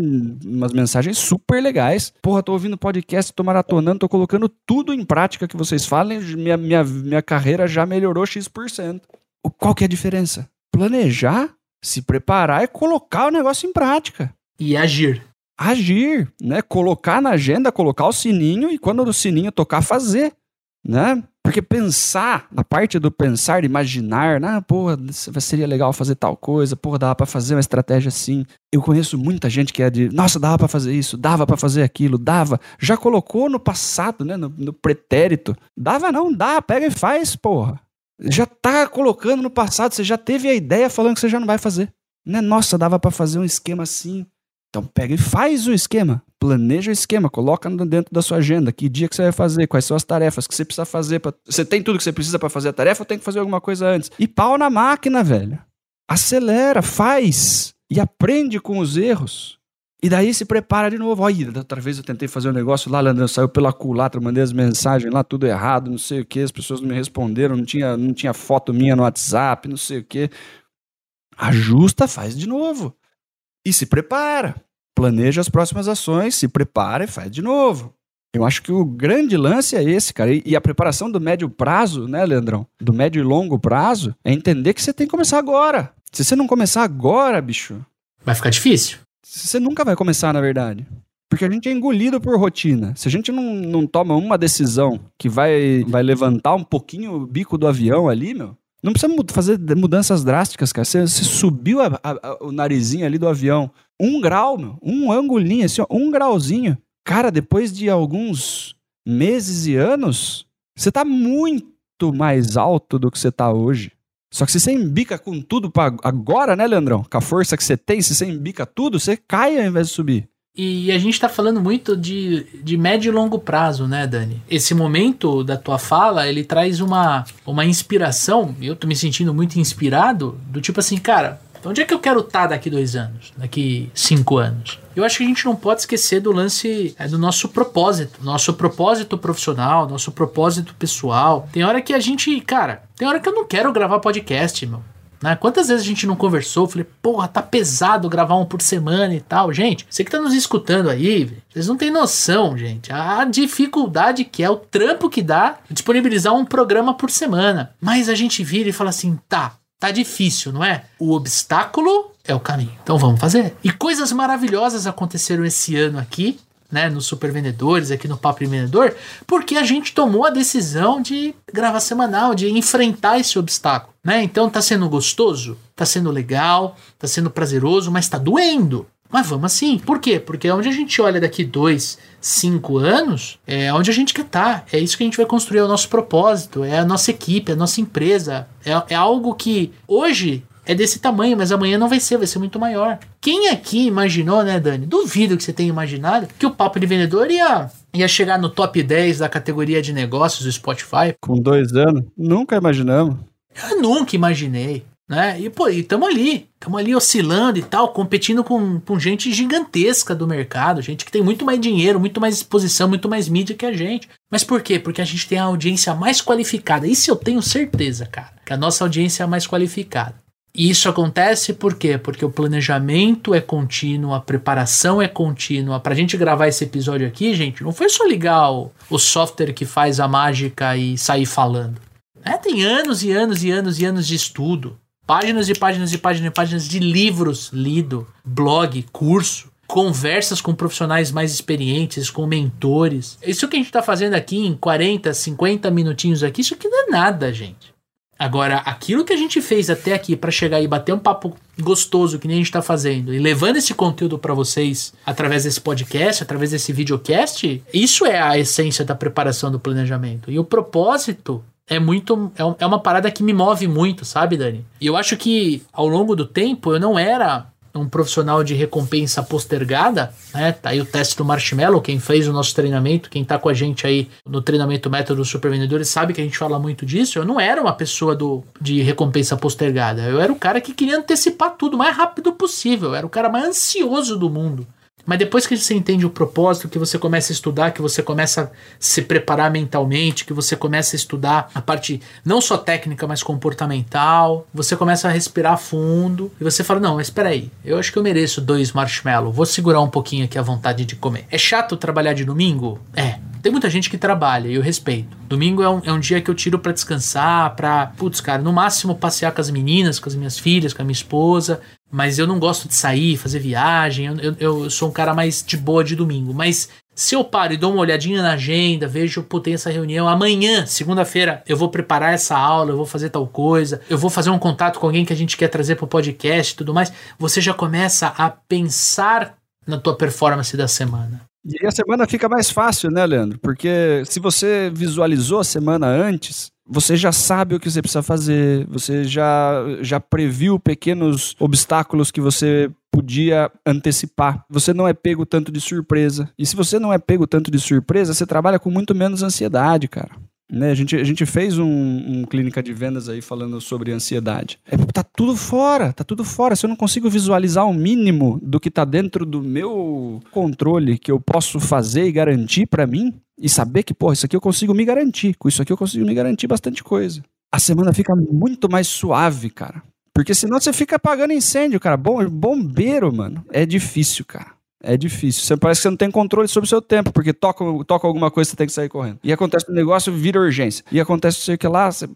umas mensagens super legais. Porra, tô ouvindo podcast, tô maratonando, tô colocando tudo em prática que vocês falem, minha, minha, minha carreira já melhorou X%. Qual que é a diferença? Planejar, se preparar e colocar o negócio em prática. E agir. Agir, né? Colocar na agenda, colocar o sininho e quando o sininho tocar, fazer, né? Porque pensar, na parte do pensar, imaginar, ah, porra, seria legal fazer tal coisa, porra, dava para fazer uma estratégia assim. Eu conheço muita gente que é de, nossa, dava para fazer isso, dava para fazer aquilo, dava. Já colocou no passado, né, no, no pretérito. Dava não, dá, pega e faz, porra. Já tá colocando no passado, você já teve a ideia falando que você já não vai fazer. Né? Nossa, dava para fazer um esquema assim. Então pega e faz o esquema. Planeja o esquema, coloca dentro da sua agenda. Que dia que você vai fazer, quais são as tarefas que você precisa fazer. Pra... Você tem tudo que você precisa para fazer a tarefa ou tem que fazer alguma coisa antes? E pau na máquina, velho. Acelera, faz. E aprende com os erros. E daí se prepara de novo. Olha, outra vez eu tentei fazer um negócio lá, Leandro, saiu pela culatra, mandei as mensagens lá, tudo errado, não sei o que, as pessoas não me responderam, não tinha, não tinha foto minha no WhatsApp, não sei o que. Ajusta, faz de novo. E se prepara. Planeja as próximas ações, se prepara e faz de novo. Eu acho que o grande lance é esse, cara. E, a preparação do médio prazo, né, Leandrão? Do médio e longo prazo, é entender que você tem que começar agora. Se você não começar agora, bicho. Vai ficar difícil. Você nunca vai começar, na verdade. Porque a gente é engolido por rotina. Se a gente não, não toma uma decisão que vai, vai levantar um pouquinho o bico do avião ali, meu, não precisa fazer mudanças drásticas, cara. Você, você subiu a, a, o narizinho ali do avião um grau, meu, um angulinho, assim, ó, um grauzinho. Cara, depois de alguns meses e anos, você tá muito mais alto do que você tá hoje. Só que se você embica com tudo pra agora, né, Leandrão? Com a força que você tem, se você embica tudo, você cai ao invés de subir. E a gente tá falando muito de, de médio e longo prazo, né, Dani? Esse momento da tua fala, ele traz uma, uma inspiração, eu tô me sentindo muito inspirado, do tipo assim, cara, onde é que eu quero estar tá daqui dois anos, daqui cinco anos? Eu acho que a gente não pode esquecer do lance é, do nosso propósito, nosso propósito profissional, nosso propósito pessoal. Tem hora que a gente, cara, tem hora que eu não quero gravar podcast, meu. Né? Quantas vezes a gente não conversou? Falei, porra, tá pesado gravar um por semana e tal. Gente, você que tá nos escutando aí, vocês não têm noção, gente. A dificuldade que é, o trampo que dá disponibilizar um programa por semana. Mas a gente vira e fala assim, tá, tá difícil, não é? O obstáculo é o caminho. Então vamos fazer. E coisas maravilhosas aconteceram esse ano aqui né, nos Super Vendedores, aqui no Papo Vendedor, porque a gente tomou a decisão de gravar semanal, de enfrentar esse obstáculo, né? Então tá sendo gostoso, tá sendo legal, tá sendo prazeroso, mas tá doendo. Mas vamos assim. Por quê? Porque onde a gente olha daqui dois, cinco anos, é onde a gente quer estar. Tá. É isso que a gente vai construir, é o nosso propósito, é a nossa equipe, é a nossa empresa. É, é algo que hoje é desse tamanho, mas amanhã não vai ser, vai ser muito maior. Quem aqui imaginou, né, Dani? Duvido que você tenha imaginado que o Papo de Vendedor ia, ia chegar no top 10 da categoria de negócios do Spotify. Com dois anos? Nunca imaginamos. Eu nunca imaginei. Né? E, pô, estamos ali, estamos ali oscilando e tal, competindo com, com gente gigantesca do mercado, gente que tem muito mais dinheiro, muito mais exposição, muito mais mídia que a gente. Mas por quê? Porque a gente tem a audiência mais qualificada. Isso eu tenho certeza, cara, que a nossa audiência é a mais qualificada. E isso acontece por quê? Porque o planejamento é contínuo, a preparação é contínua. Pra gente gravar esse episódio aqui, gente, não foi só ligar o, o software que faz a mágica e sair falando. É, tem anos e anos e anos e anos de estudo. Páginas e páginas e páginas e páginas de livros lido, blog, curso, conversas com profissionais mais experientes, com mentores. Isso que a gente está fazendo aqui em 40, 50 minutinhos aqui, isso aqui não é nada, gente. Agora, aquilo que a gente fez até aqui para chegar e bater um papo gostoso que nem a gente tá fazendo e levando esse conteúdo para vocês através desse podcast, através desse videocast, isso é a essência da preparação do planejamento. E o propósito é muito. É, é uma parada que me move muito, sabe, Dani? E eu acho que ao longo do tempo eu não era um profissional de recompensa postergada, né? Tá aí o teste do Marshmallow, quem fez o nosso treinamento, quem tá com a gente aí no treinamento método super vendedores sabe que a gente fala muito disso. Eu não era uma pessoa do, de recompensa postergada. Eu era o cara que queria antecipar tudo o mais rápido possível. Eu era o cara mais ansioso do mundo. Mas depois que você entende o propósito, que você começa a estudar, que você começa a se preparar mentalmente, que você começa a estudar a parte não só técnica, mas comportamental, você começa a respirar fundo e você fala: Não, mas espera aí, eu acho que eu mereço dois marshmallows, vou segurar um pouquinho aqui a vontade de comer. É chato trabalhar de domingo? É. Tem muita gente que trabalha e eu respeito. Domingo é um, é um dia que eu tiro para descansar, pra, putz, cara, no máximo passear com as meninas, com as minhas filhas, com a minha esposa. Mas eu não gosto de sair, fazer viagem. Eu, eu, eu sou um cara mais de boa de domingo. Mas se eu paro e dou uma olhadinha na agenda, vejo, pô, tem essa reunião, amanhã, segunda-feira, eu vou preparar essa aula, eu vou fazer tal coisa, eu vou fazer um contato com alguém que a gente quer trazer pro podcast e tudo mais, você já começa a pensar na tua performance da semana. E a semana fica mais fácil, né, Leandro? Porque se você visualizou a semana antes, você já sabe o que você precisa fazer, você já, já previu pequenos obstáculos que você podia antecipar. Você não é pego tanto de surpresa. E se você não é pego tanto de surpresa, você trabalha com muito menos ansiedade, cara. Né, a, gente, a gente fez um, um, clínica de vendas aí falando sobre ansiedade. É, tá tudo fora, tá tudo fora. Se eu não consigo visualizar o mínimo do que tá dentro do meu controle que eu posso fazer e garantir para mim, e saber que, pô, isso aqui eu consigo me garantir, com isso aqui eu consigo me garantir bastante coisa. A semana fica muito mais suave, cara. Porque senão você fica apagando incêndio, cara. Bom, bombeiro, mano, é difícil, cara. É difícil. Você parece que você não tem controle sobre o seu tempo, porque toca, toca alguma coisa, você tem que sair correndo. E acontece um negócio, vira urgência. E acontece sei que lá, você,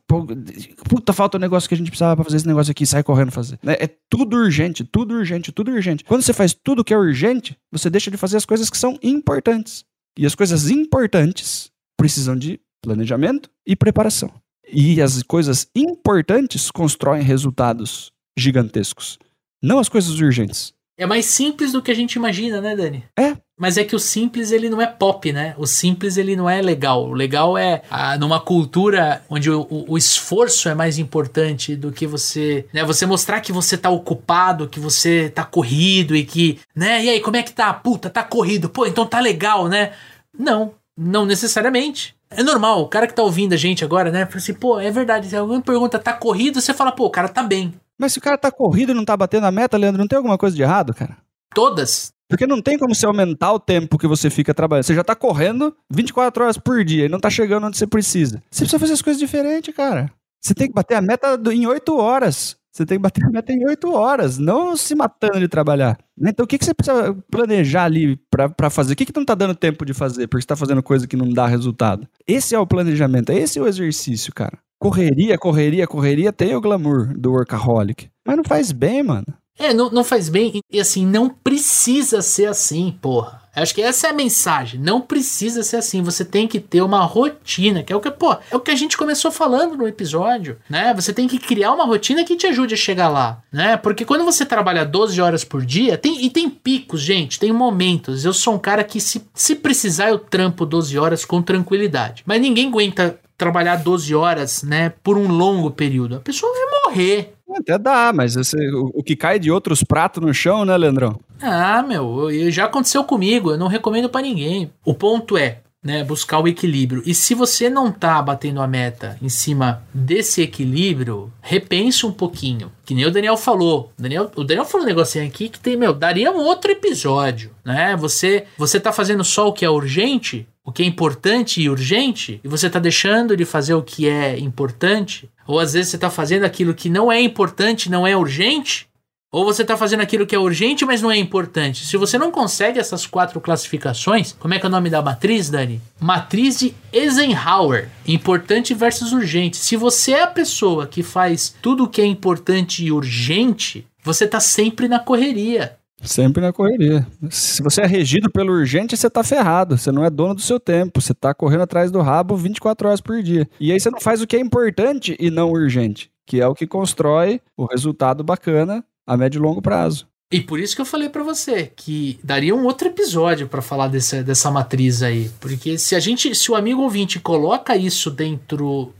puta, falta o um negócio que a gente precisava pra fazer esse negócio aqui, sai correndo fazer. Né? É tudo urgente, tudo urgente, tudo urgente. Quando você faz tudo que é urgente, você deixa de fazer as coisas que são importantes. E as coisas importantes precisam de planejamento e preparação. E as coisas importantes constroem resultados gigantescos, não as coisas urgentes. É mais simples do que a gente imagina, né, Dani? É. Mas é que o simples ele não é pop, né? O simples ele não é legal. O legal é ah, numa cultura onde o, o, o, esforço é mais importante do que você, né? Você mostrar que você tá ocupado, que você tá corrido e que, né? E aí, como é que tá? Puta, tá corrido. Pô, então tá legal, né? Não, não necessariamente. É normal, o cara que tá ouvindo a gente agora, né? Fala assim, pô, é verdade. Se alguém pergunta, tá corrido, você fala, pô, o cara tá bem. Mas se o cara tá corrido e não tá batendo a meta, Leandro, não tem alguma coisa de errado, cara? Todas. Porque não tem como você aumentar o tempo que você fica trabalhando. Você já tá correndo 24 horas por dia e não tá chegando onde você precisa. Você precisa fazer as coisas diferentes, cara. Você tem que bater a meta em 8 horas. Você tem que bater a meta em 8 horas, não se matando de trabalhar. Então, o que, que você precisa planejar ali para fazer? O que, que não tá dando tempo de fazer? Porque você tá fazendo coisa que não dá resultado. Esse é o planejamento, esse é o exercício, cara. Correria, correria, correria, tem o glamour do workaholic. Mas não faz bem, mano. É, não, não faz bem. E assim, não precisa ser assim, porra. Acho que essa é a mensagem. Não precisa ser assim. Você tem que ter uma rotina, que é o que, pô, é o que a gente começou falando no episódio, né? Você tem que criar uma rotina que te ajude a chegar lá, né? Porque quando você trabalha 12 horas por dia, tem, e tem picos, gente, tem momentos. Eu sou um cara que, se, se precisar, eu trampo 12 horas com tranquilidade. Mas ninguém aguenta trabalhar 12 horas, né, por um longo período. A pessoa vai morrer. Até dá, mas esse, o, o, que cai de outros pratos no chão, né, Leandrão? Ah, meu, já aconteceu comigo, eu não recomendo para ninguém. O ponto é, né, buscar o equilíbrio. E se você não tá batendo a meta em cima desse equilíbrio, repense um pouquinho. Que nem o Daniel falou. O Daniel, o Daniel falou um negocinho aqui que tem, meu, daria um outro episódio, né? Você, você tá fazendo só o que é urgente, o que é importante e urgente, e você está deixando de fazer o que é importante, ou às vezes você está fazendo aquilo que não é importante, não é urgente, ou você está fazendo aquilo que é urgente, mas não é importante. Se você não consegue essas quatro classificações, como é que é o nome da matriz, Dani? Matriz de Eisenhower. Importante versus urgente. Se você é a pessoa que faz tudo o que é importante e urgente, você está sempre na correria. Sempre na correria. Se você é regido pelo urgente, você tá ferrado. Você não é dono do seu tempo. Você tá correndo atrás do rabo 24 horas por dia. E aí você não faz o que é importante e não urgente, que é o que constrói o resultado bacana a médio e longo prazo. E por isso que eu falei para você que daria um outro episódio para falar dessa, dessa matriz aí, porque se a gente, se o amigo ouvinte coloca isso dentro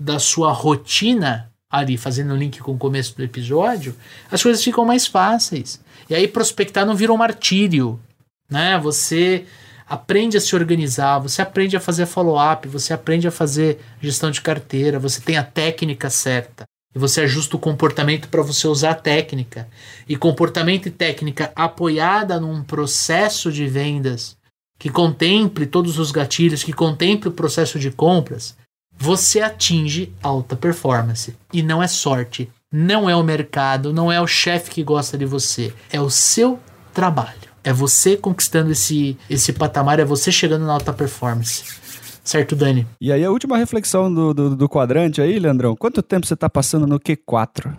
da sua rotina ali, fazendo o link com o começo do episódio, as coisas ficam mais fáceis. E aí prospectar não vira um martírio, né? Você aprende a se organizar, você aprende a fazer follow-up, você aprende a fazer gestão de carteira, você tem a técnica certa. E você ajusta o comportamento para você usar a técnica. E comportamento e técnica apoiada num processo de vendas que contemple todos os gatilhos, que contemple o processo de compras, você atinge alta performance. E não é sorte, não é o mercado, não é o chefe que gosta de você, é o seu trabalho. É você conquistando esse, esse patamar, é você chegando na alta performance. Certo, Dani? E aí, a última reflexão do, do, do quadrante aí, Leandrão. Quanto tempo você está passando no Q4?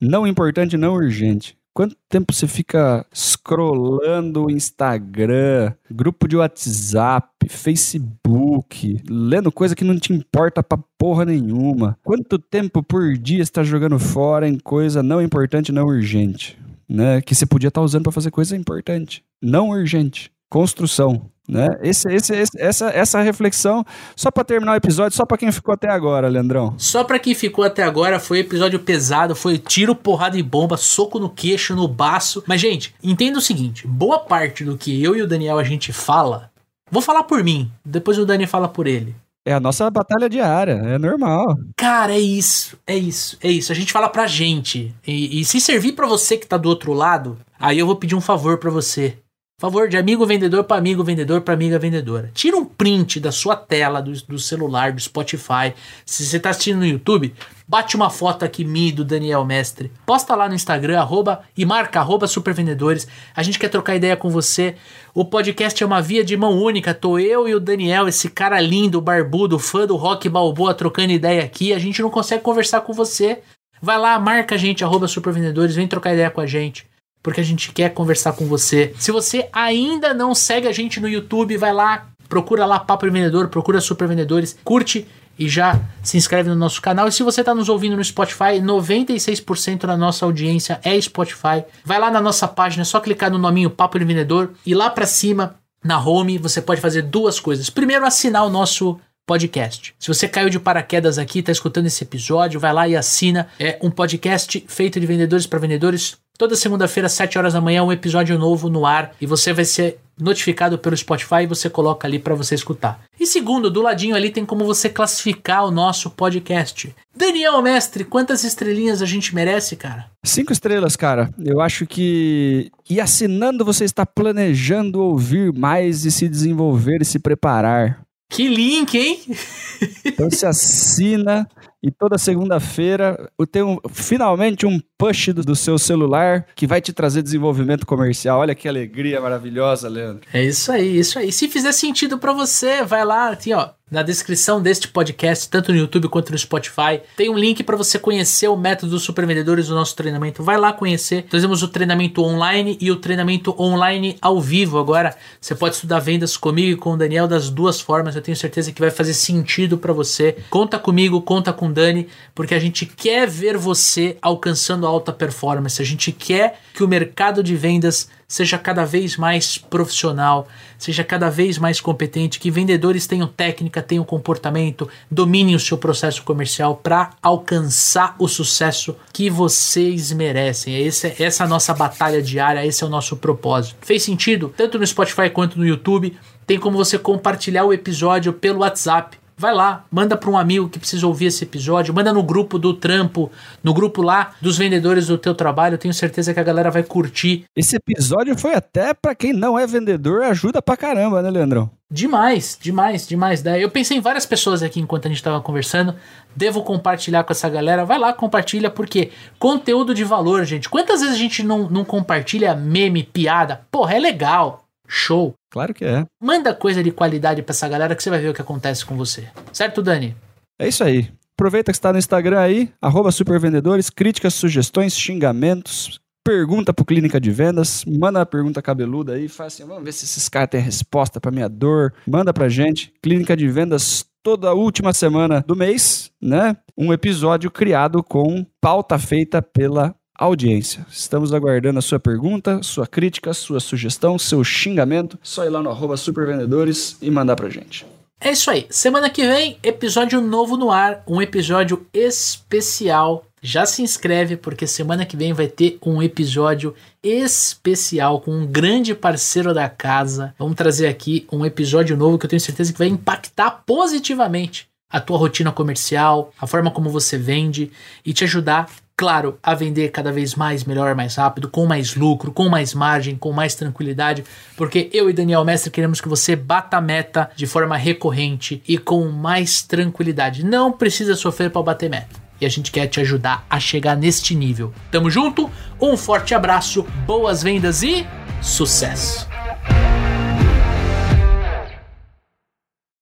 Não importante, não urgente. Quanto tempo você fica scrollando o Instagram, grupo de WhatsApp, Facebook, lendo coisa que não te importa pra porra nenhuma? Quanto tempo por dia você tá jogando fora em coisa não importante, não urgente? Né? Que você podia estar tá usando para fazer coisa importante, não urgente. Construção. Né? Esse, esse, esse, essa, essa reflexão, só para terminar o episódio, só para quem ficou até agora, Leandrão. Só para quem ficou até agora, foi episódio pesado, foi tiro, porrada e bomba, soco no queixo, no baço. Mas, gente, entenda o seguinte: boa parte do que eu e o Daniel a gente fala, vou falar por mim, depois o Dani fala por ele. É a nossa batalha diária, é normal. Cara, é isso, é isso, é isso. A gente fala pra gente. E, e se servir para você que tá do outro lado, aí eu vou pedir um favor para você. Favor de amigo vendedor para amigo vendedor para amiga vendedora. Tira um print da sua tela do, do celular, do Spotify. Se você está assistindo no YouTube, bate uma foto aqui minha do Daniel Mestre. Posta lá no Instagram, arroba, e marca arroba supervendedores. A gente quer trocar ideia com você. O podcast é uma via de mão única. Tô eu e o Daniel, esse cara lindo, barbudo, fã do rock balboa, trocando ideia aqui. A gente não consegue conversar com você. Vai lá, marca a gente, arroba supervendedores, vem trocar ideia com a gente porque a gente quer conversar com você. Se você ainda não segue a gente no YouTube, vai lá, procura lá Papo Vendedor, procura Super Vendedores, curte e já se inscreve no nosso canal. E se você está nos ouvindo no Spotify, 96% da nossa audiência é Spotify. Vai lá na nossa página, é só clicar no nominho Papo de Vendedor e lá para cima, na home, você pode fazer duas coisas. Primeiro, assinar o nosso podcast. Se você caiu de paraquedas aqui, está escutando esse episódio, vai lá e assina. É um podcast feito de vendedores para vendedores Toda segunda-feira, às 7 horas da manhã, um episódio novo no ar e você vai ser notificado pelo Spotify e você coloca ali para você escutar. E segundo, do ladinho ali tem como você classificar o nosso podcast. Daniel Mestre, quantas estrelinhas a gente merece, cara? Cinco estrelas, cara. Eu acho que. E assinando, você está planejando ouvir mais e se desenvolver e se preparar. Que link, hein? Então se assina e toda segunda-feira eu tenho finalmente um push do, do, seu celular que vai te trazer desenvolvimento comercial. Olha que alegria maravilhosa, Leandro. É isso aí, isso aí. Se fizer sentido para você, vai lá, assim, ó, na descrição deste podcast, tanto no YouTube quanto no Spotify, tem um link para você conhecer o método dos supervendedores do nosso treinamento. Vai lá conhecer. Trazemos o treinamento online e o treinamento online ao vivo. Agora, você pode estudar vendas comigo e com o Daniel das duas formas. Eu tenho certeza que vai fazer sentido para você. Conta comigo, conta com o Dani, porque a gente quer ver você alcançando alta performance. A gente quer que o mercado de vendas seja cada vez mais profissional, seja cada vez mais competente, que vendedores tenham técnica, tenham comportamento, dominem o seu processo comercial para alcançar o sucesso que vocês merecem. Essa, essa é a nossa batalha diária, esse é o nosso propósito. Fez sentido? Tanto no Spotify quanto no YouTube. Tem como você compartilhar o episódio pelo WhatsApp Vai lá, manda para um amigo que precisa ouvir esse episódio, manda no grupo do trampo, no grupo lá dos vendedores do teu trabalho. Eu tenho certeza que a galera vai curtir. Esse episódio foi até para quem não é vendedor, ajuda pra caramba, né, Leandrão? Demais, demais, demais. Eu pensei em várias pessoas aqui enquanto a gente estava conversando. Devo compartilhar com essa galera. Vai lá, compartilha, porque conteúdo de valor, gente. Quantas vezes a gente não, não compartilha meme, piada? Porra, é legal. Show. Claro que é. Manda coisa de qualidade pra essa galera que você vai ver o que acontece com você. Certo, Dani? É isso aí. Aproveita que está no Instagram aí, arroba supervendedores, críticas, sugestões, xingamentos, pergunta pro Clínica de Vendas, manda uma pergunta cabeluda aí, faz assim, vamos ver se esses caras têm resposta pra minha dor, manda pra gente, Clínica de Vendas toda última semana do mês, né? Um episódio criado com pauta feita pela audiência. Estamos aguardando a sua pergunta, sua crítica, sua sugestão, seu xingamento. Só ir lá no arroba supervendedores e mandar pra gente. É isso aí. Semana que vem, episódio novo no ar, um episódio especial. Já se inscreve porque semana que vem vai ter um episódio especial com um grande parceiro da casa. Vamos trazer aqui um episódio novo que eu tenho certeza que vai impactar positivamente a tua rotina comercial, a forma como você vende e te ajudar, claro, a vender cada vez mais, melhor, mais rápido, com mais lucro, com mais margem, com mais tranquilidade, porque eu e Daniel Mestre queremos que você bata a meta de forma recorrente e com mais tranquilidade. Não precisa sofrer para bater meta. E a gente quer te ajudar a chegar neste nível. Tamo junto? Um forte abraço, boas vendas e sucesso!